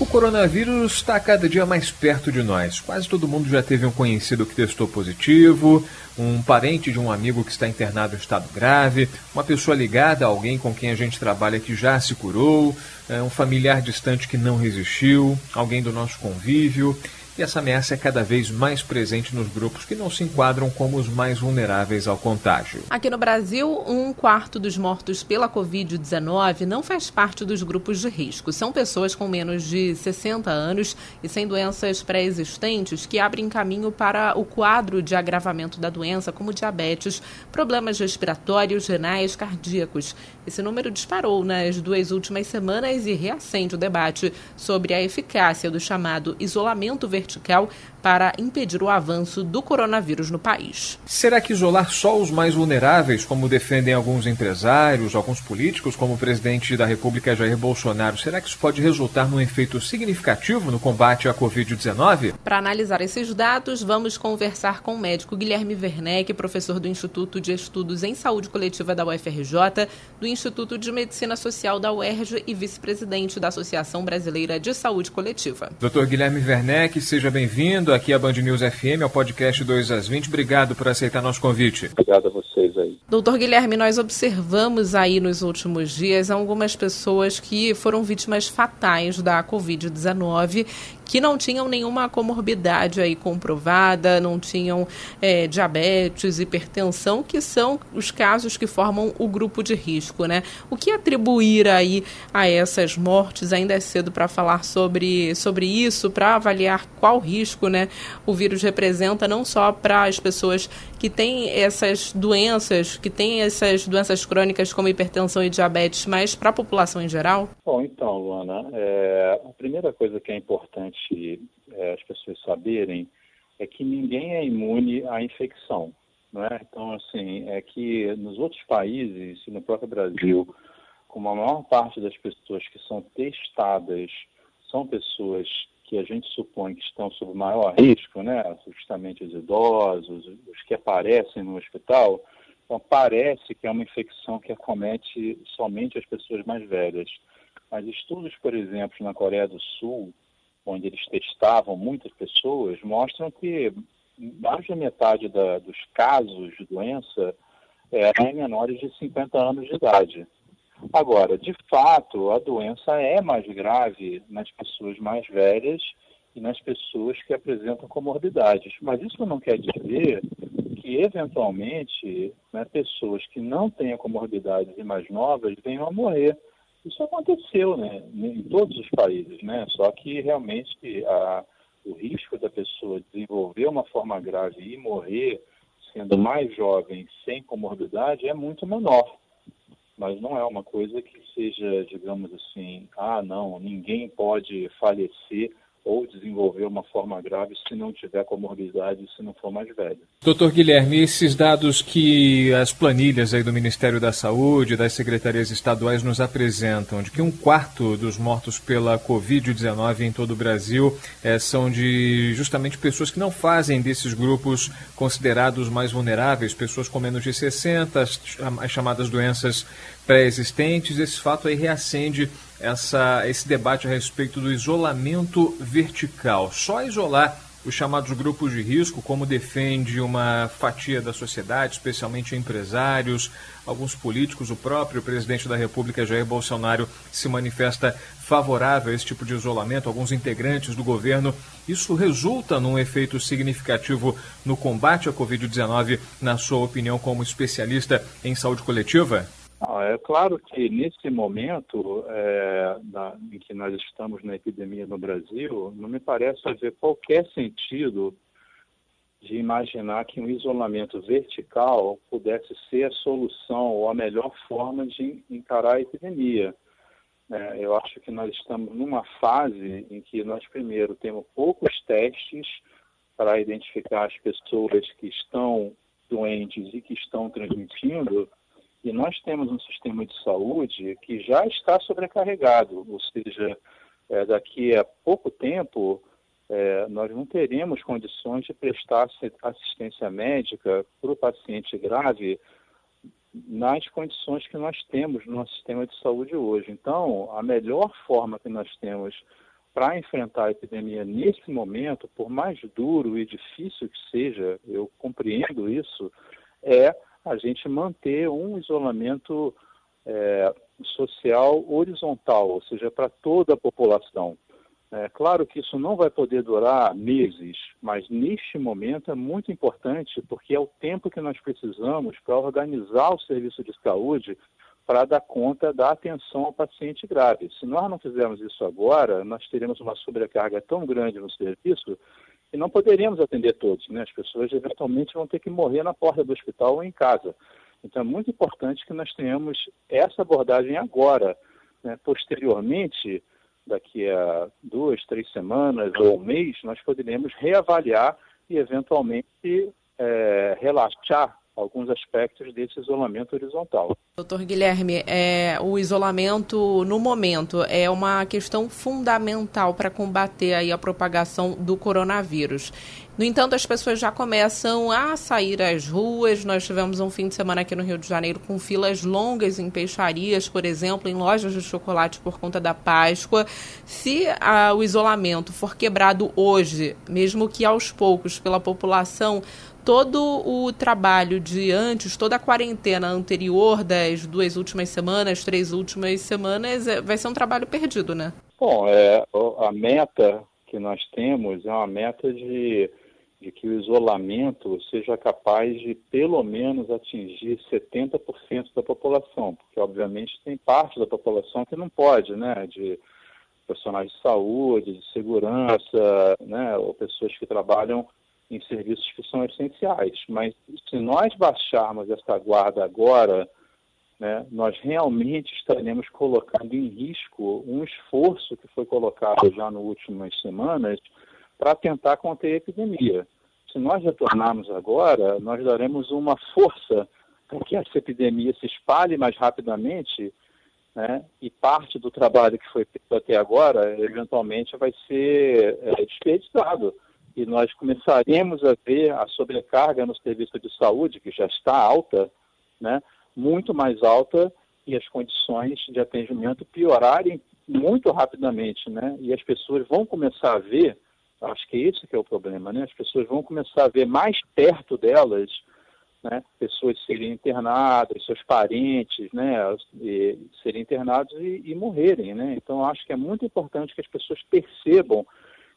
O coronavírus está cada dia mais perto de nós. Quase todo mundo já teve um conhecido que testou positivo, um parente de um amigo que está internado em estado grave, uma pessoa ligada a alguém com quem a gente trabalha que já se curou, é, um familiar distante que não resistiu, alguém do nosso convívio e essa ameaça é cada vez mais presente nos grupos que não se enquadram como os mais vulneráveis ao contágio. Aqui no Brasil, um quarto dos mortos pela Covid-19 não faz parte dos grupos de risco. São pessoas com menos de 60 anos e sem doenças pré-existentes que abrem caminho para o quadro de agravamento da doença, como diabetes, problemas respiratórios, renais, cardíacos. Esse número disparou nas duas últimas semanas e reacende o debate sobre a eficácia do chamado isolamento vertical vertical para impedir o avanço do coronavírus no país. Será que isolar só os mais vulneráveis, como defendem alguns empresários, alguns políticos, como o presidente da República Jair Bolsonaro, será que isso pode resultar num efeito significativo no combate à Covid-19? Para analisar esses dados, vamos conversar com o médico Guilherme Werneck, professor do Instituto de Estudos em Saúde Coletiva da UFRJ, do Instituto de Medicina Social da UERJ e vice-presidente da Associação Brasileira de Saúde Coletiva. Dr. Guilherme Werneck, seja bem-vindo aqui à Band News FM, ao podcast 2 às 20. Obrigado por aceitar nosso convite. Obrigado a vocês aí. Doutor Guilherme, nós observamos aí nos últimos dias algumas pessoas que foram vítimas fatais da Covid-19 que não tinham nenhuma comorbidade aí comprovada, não tinham é, diabetes, hipertensão, que são os casos que formam o grupo de risco, né? O que atribuir aí a essas mortes? Ainda é cedo para falar sobre, sobre isso, para avaliar qual risco, né, o vírus representa não só para as pessoas que têm essas doenças, que têm essas doenças crônicas como hipertensão e diabetes, mas para a população em geral? Bom, então, Luana, é, a primeira coisa que é importante importante é, as pessoas saberem é que ninguém é imune à infecção. Não é? Então, assim, é que nos outros países, no próprio Brasil, como a maior parte das pessoas que são testadas são pessoas que a gente supõe que estão sob maior risco, né? justamente os idosos, os que aparecem no hospital, então parece que é uma infecção que acomete somente as pessoas mais velhas. Mas estudos, por exemplo, na Coreia do Sul, onde eles testavam muitas pessoas, mostram que mais da metade da, dos casos de doença eram em menores de 50 anos de idade. Agora, de fato, a doença é mais grave nas pessoas mais velhas e nas pessoas que apresentam comorbidades. Mas isso não quer dizer que, eventualmente, né, pessoas que não tenham comorbidades e mais novas venham a morrer. Isso aconteceu né, em todos os países, né? só que realmente a, o risco da pessoa desenvolver uma forma grave e morrer sendo mais jovem, sem comorbidade, é muito menor. Mas não é uma coisa que seja, digamos assim, ah, não, ninguém pode falecer ou desenvolver uma forma grave se não tiver comorbidade, se não for mais velho. Doutor Guilherme, esses dados que as planilhas aí do Ministério da Saúde, das secretarias estaduais nos apresentam, de que um quarto dos mortos pela Covid-19 em todo o Brasil é, são de justamente pessoas que não fazem desses grupos considerados mais vulneráveis, pessoas com menos de 60, as chamadas doenças pré-existentes, esse fato aí reacende essa, esse debate a respeito do isolamento vertical. Só isolar os chamados grupos de risco, como defende uma fatia da sociedade, especialmente empresários, alguns políticos, o próprio presidente da República, Jair Bolsonaro, se manifesta favorável a esse tipo de isolamento, alguns integrantes do governo. Isso resulta num efeito significativo no combate à Covid-19, na sua opinião, como especialista em saúde coletiva? É claro que nesse momento é, em que nós estamos na epidemia no Brasil, não me parece haver qualquer sentido de imaginar que um isolamento vertical pudesse ser a solução ou a melhor forma de encarar a epidemia. É, eu acho que nós estamos numa fase em que nós, primeiro, temos poucos testes para identificar as pessoas que estão doentes e que estão transmitindo e nós temos um sistema de saúde que já está sobrecarregado, ou seja, é, daqui a pouco tempo é, nós não teremos condições de prestar assistência médica para o paciente grave nas condições que nós temos no nosso sistema de saúde hoje. Então, a melhor forma que nós temos para enfrentar a epidemia nesse momento, por mais duro e difícil que seja, eu compreendo isso, é a gente manter um isolamento é, social horizontal, ou seja, para toda a população. É claro que isso não vai poder durar meses, mas neste momento é muito importante porque é o tempo que nós precisamos para organizar o serviço de saúde para dar conta da atenção ao paciente grave. Se nós não fizermos isso agora, nós teremos uma sobrecarga tão grande no serviço que não poderíamos atender todos. Né? As pessoas eventualmente vão ter que morrer na porta do hospital ou em casa. Então é muito importante que nós tenhamos essa abordagem agora. Né? Posteriormente, daqui a duas, três semanas ou um mês, nós poderemos reavaliar e eventualmente é, relaxar alguns aspectos desse isolamento horizontal. Doutor Guilherme, é, o isolamento no momento é uma questão fundamental para combater aí a propagação do coronavírus. No entanto, as pessoas já começam a sair às ruas. Nós tivemos um fim de semana aqui no Rio de Janeiro com filas longas em peixarias, por exemplo, em lojas de chocolate por conta da Páscoa. Se a, o isolamento for quebrado hoje, mesmo que aos poucos pela população, todo o trabalho de antes, toda a quarentena anterior das duas últimas semanas, três últimas semanas, é, vai ser um trabalho perdido, né? Bom, é, a meta que nós temos é uma meta de, de que o isolamento seja capaz de, pelo menos, atingir 70% da população, porque, obviamente, tem parte da população que não pode, né, de profissionais de saúde, de segurança, né, ou pessoas que trabalham em serviços que são essenciais. Mas se nós baixarmos essa guarda agora, né, nós realmente estaremos colocando em risco um esforço que foi colocado já nas últimas semanas para tentar conter a epidemia. Se nós retornarmos agora, nós daremos uma força para que essa epidemia se espalhe mais rapidamente né, e parte do trabalho que foi feito até agora, eventualmente, vai ser é, desperdiçado e nós começaremos a ver a sobrecarga no serviço de saúde, que já está alta, né, muito mais alta, e as condições de atendimento piorarem muito rapidamente, né? E as pessoas vão começar a ver, acho que esse que é o problema, né? As pessoas vão começar a ver mais perto delas, né? Pessoas serem internadas, seus parentes, né? E, serem internados e, e morrerem, né? Então acho que é muito importante que as pessoas percebam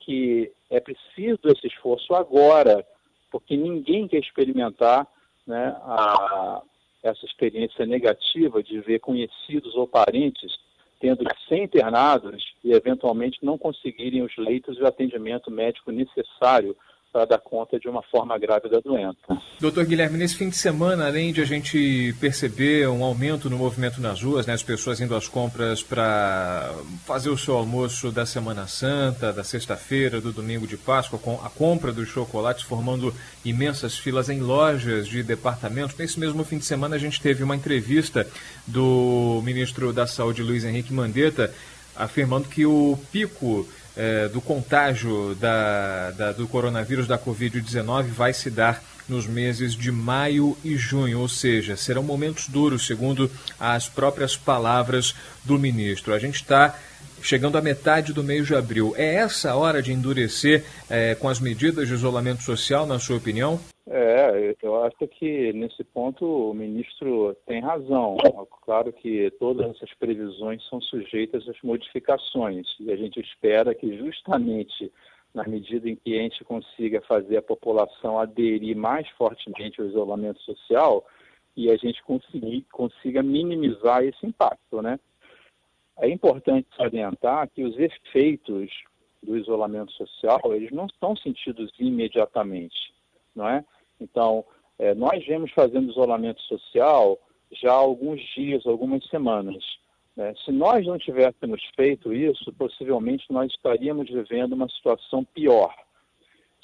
que é preciso esse esforço agora, porque ninguém quer experimentar né, a, essa experiência negativa de ver conhecidos ou parentes tendo que ser internados e eventualmente não conseguirem os leitos e o atendimento médico necessário para dar conta de uma forma grave da doença. Doutor Guilherme, nesse fim de semana, além de a gente perceber um aumento no movimento nas ruas, né, as pessoas indo às compras para fazer o seu almoço da Semana Santa, da sexta-feira, do domingo de Páscoa, com a compra dos chocolates formando imensas filas em lojas de departamentos. Nesse mesmo fim de semana, a gente teve uma entrevista do ministro da Saúde, Luiz Henrique Mandetta, afirmando que o pico é, do contágio da, da, do coronavírus da Covid-19 vai se dar nos meses de maio e junho, ou seja, serão momentos duros, segundo as próprias palavras do ministro. A gente está chegando à metade do mês de abril. É essa hora de endurecer é, com as medidas de isolamento social, na sua opinião? É, eu acho que nesse ponto o ministro tem razão. Claro que todas essas previsões são sujeitas às modificações e a gente espera que justamente na medida em que a gente consiga fazer a população aderir mais fortemente ao isolamento social e a gente conseguir, consiga minimizar esse impacto, né? É importante salientar que os efeitos do isolamento social, eles não são sentidos imediatamente, não é? Então, é, nós vemos fazendo isolamento social já há alguns dias, algumas semanas. Né? Se nós não tivéssemos feito isso, possivelmente nós estaríamos vivendo uma situação pior.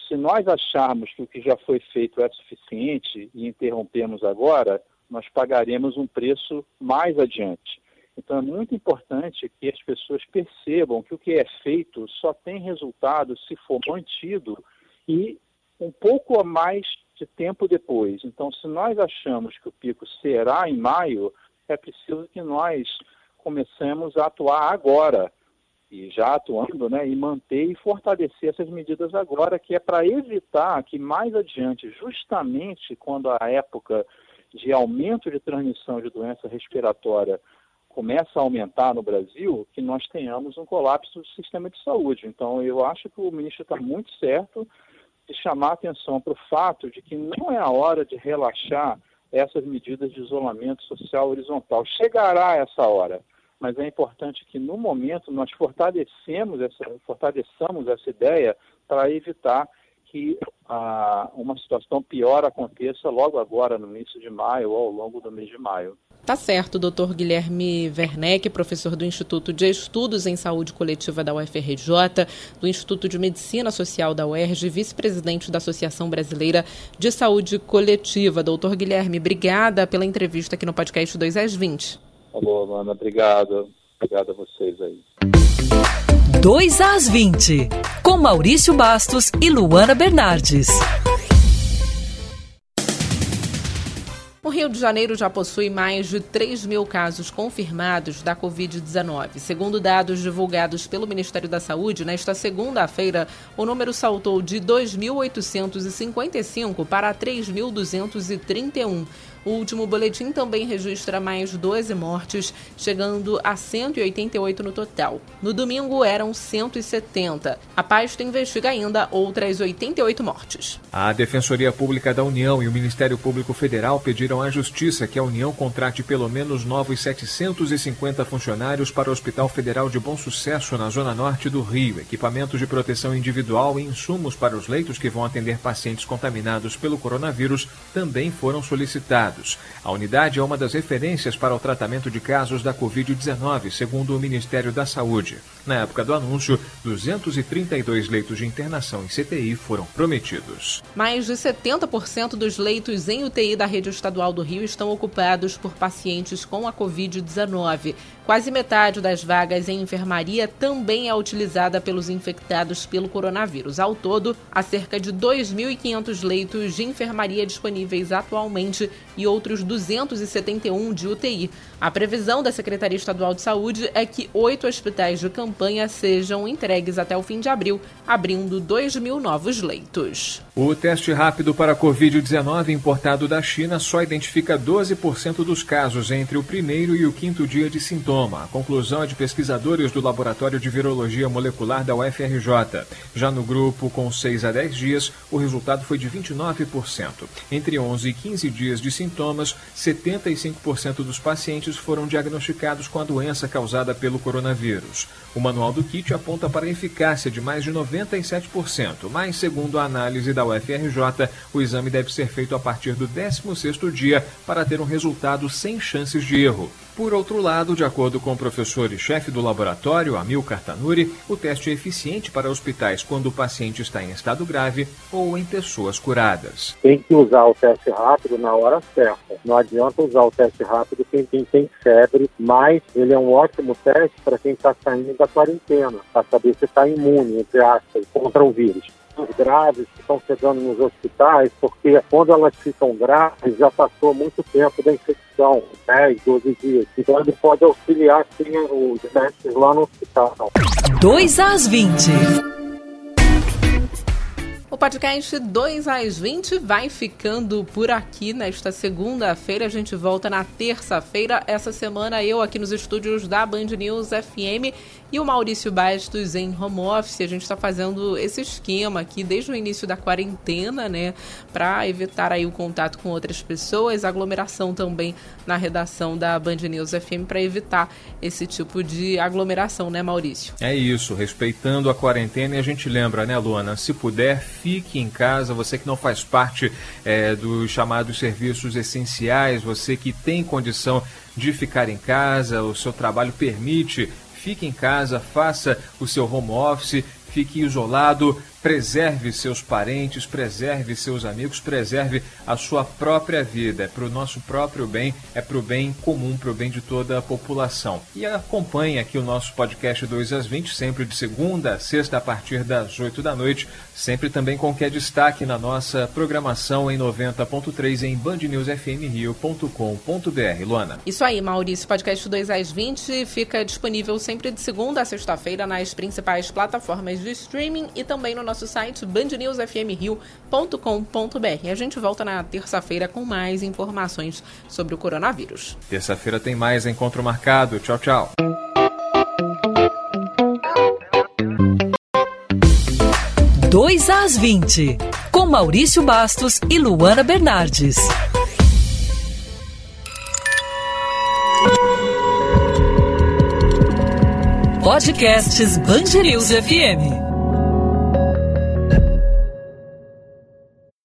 Se nós acharmos que o que já foi feito é suficiente e interrompemos agora, nós pagaremos um preço mais adiante. Então é muito importante que as pessoas percebam que o que é feito só tem resultado se for mantido e um pouco a mais tempo depois. Então, se nós achamos que o pico será em maio, é preciso que nós comecemos a atuar agora e já atuando, né, e manter e fortalecer essas medidas agora, que é para evitar que mais adiante, justamente quando a época de aumento de transmissão de doença respiratória começa a aumentar no Brasil, que nós tenhamos um colapso do sistema de saúde. Então, eu acho que o ministro está muito certo de chamar atenção para o fato de que não é a hora de relaxar essas medidas de isolamento social horizontal. Chegará essa hora mas é importante que no momento nós fortalecemos essa, fortaleçamos essa ideia para evitar que ah, uma situação pior aconteça logo agora, no início de maio ou ao longo do mês de maio. Tá certo, doutor Guilherme Werneck, professor do Instituto de Estudos em Saúde Coletiva da UFRJ, do Instituto de Medicina Social da UERJ, vice-presidente da Associação Brasileira de Saúde Coletiva. Doutor Guilherme, obrigada pela entrevista aqui no podcast 2 às 20. Alô, Ana, obrigado. Obrigado a vocês aí. 2 às 20, com Maurício Bastos e Luana Bernardes. O Rio de Janeiro já possui mais de 3 mil casos confirmados da Covid-19. Segundo dados divulgados pelo Ministério da Saúde, nesta segunda-feira, o número saltou de 2.855 para 3.231. O último boletim também registra mais 12 mortes, chegando a 188 no total. No domingo eram 170. A pasta investiga ainda outras 88 mortes. A Defensoria Pública da União e o Ministério Público Federal pediram à Justiça que a União contrate pelo menos novos 750 funcionários para o Hospital Federal de Bom Sucesso, na Zona Norte do Rio, equipamentos de proteção individual e insumos para os leitos que vão atender pacientes contaminados pelo coronavírus também foram solicitados. A unidade é uma das referências para o tratamento de casos da Covid-19, segundo o Ministério da Saúde. Na época do anúncio, 232 leitos de internação em CTI foram prometidos. Mais de 70% dos leitos em UTI da rede estadual do Rio estão ocupados por pacientes com a Covid-19. Quase metade das vagas em enfermaria também é utilizada pelos infectados pelo coronavírus. Ao todo, há cerca de 2.500 leitos de enfermaria disponíveis atualmente e outros 271 de UTI. A previsão da Secretaria Estadual de Saúde é que oito hospitais de campanha sejam entregues até o fim de abril, abrindo 2 mil novos leitos. O teste rápido para a Covid-19 importado da China só identifica 12% dos casos entre o primeiro e o quinto dia de sintoma. A conclusão é de pesquisadores do Laboratório de Virologia Molecular da UFRJ. Já no grupo com 6 a 10 dias, o resultado foi de 29%. Entre 11 e 15 dias de sintomas, 75% dos pacientes foram diagnosticados com a doença causada pelo coronavírus. O manual do kit aponta para eficácia de mais de 97%, mas, segundo a análise da UFRJ, o exame deve ser feito a partir do 16º dia para ter um resultado sem chances de erro. Por outro lado, de acordo com o professor e chefe do laboratório, Amilcar Tanuri, o teste é eficiente para hospitais quando o paciente está em estado grave ou em pessoas curadas. Tem que usar o teste rápido na hora certa. Não adianta usar o teste rápido quem, quem tem febre, mas ele é um ótimo teste para quem está saindo da quarentena, para saber se está imune, entre aspas, contra o vírus graves que estão chegando nos hospitais, porque quando elas ficam graves, já passou muito tempo da infecção 10, 12 dias. Então ele pode auxiliar sim os testes lá no hospital. 2 às 20. O podcast 2 às 20 vai ficando por aqui nesta segunda-feira. A gente volta na terça-feira. Essa semana eu aqui nos estúdios da Band News FM e o Maurício Bastos em home office. A gente está fazendo esse esquema aqui desde o início da quarentena, né? Para evitar aí o contato com outras pessoas, aglomeração também na redação da Band News FM para evitar esse tipo de aglomeração, né, Maurício? É isso, respeitando a quarentena e a gente lembra, né, Luana? Se puder, fique em casa. Você que não faz parte é, dos chamados serviços essenciais, você que tem condição de ficar em casa, o seu trabalho permite fique em casa, faça o seu home office, fique isolado, preserve seus parentes, preserve seus amigos, preserve a sua própria vida. É para o nosso próprio bem, é para o bem comum, para o bem de toda a população. E acompanhe aqui o nosso podcast 2 às 20, sempre de segunda a sexta, a partir das 8 da noite, sempre também com que é destaque na nossa programação em 90.3 em bandnewsfmrio.com.br. Luana. Isso aí, Maurício. Podcast 2 às 20 fica disponível sempre de segunda a sexta-feira nas principais plataformas de streaming e também no nosso site bandnewsfmrio.com.br. A gente volta na terça-feira com mais informações sobre o coronavírus. Terça-feira tem mais encontro marcado. Tchau, tchau. Dois às 20, com Maurício Bastos e Luana Bernardes. Podcasts Band News FM.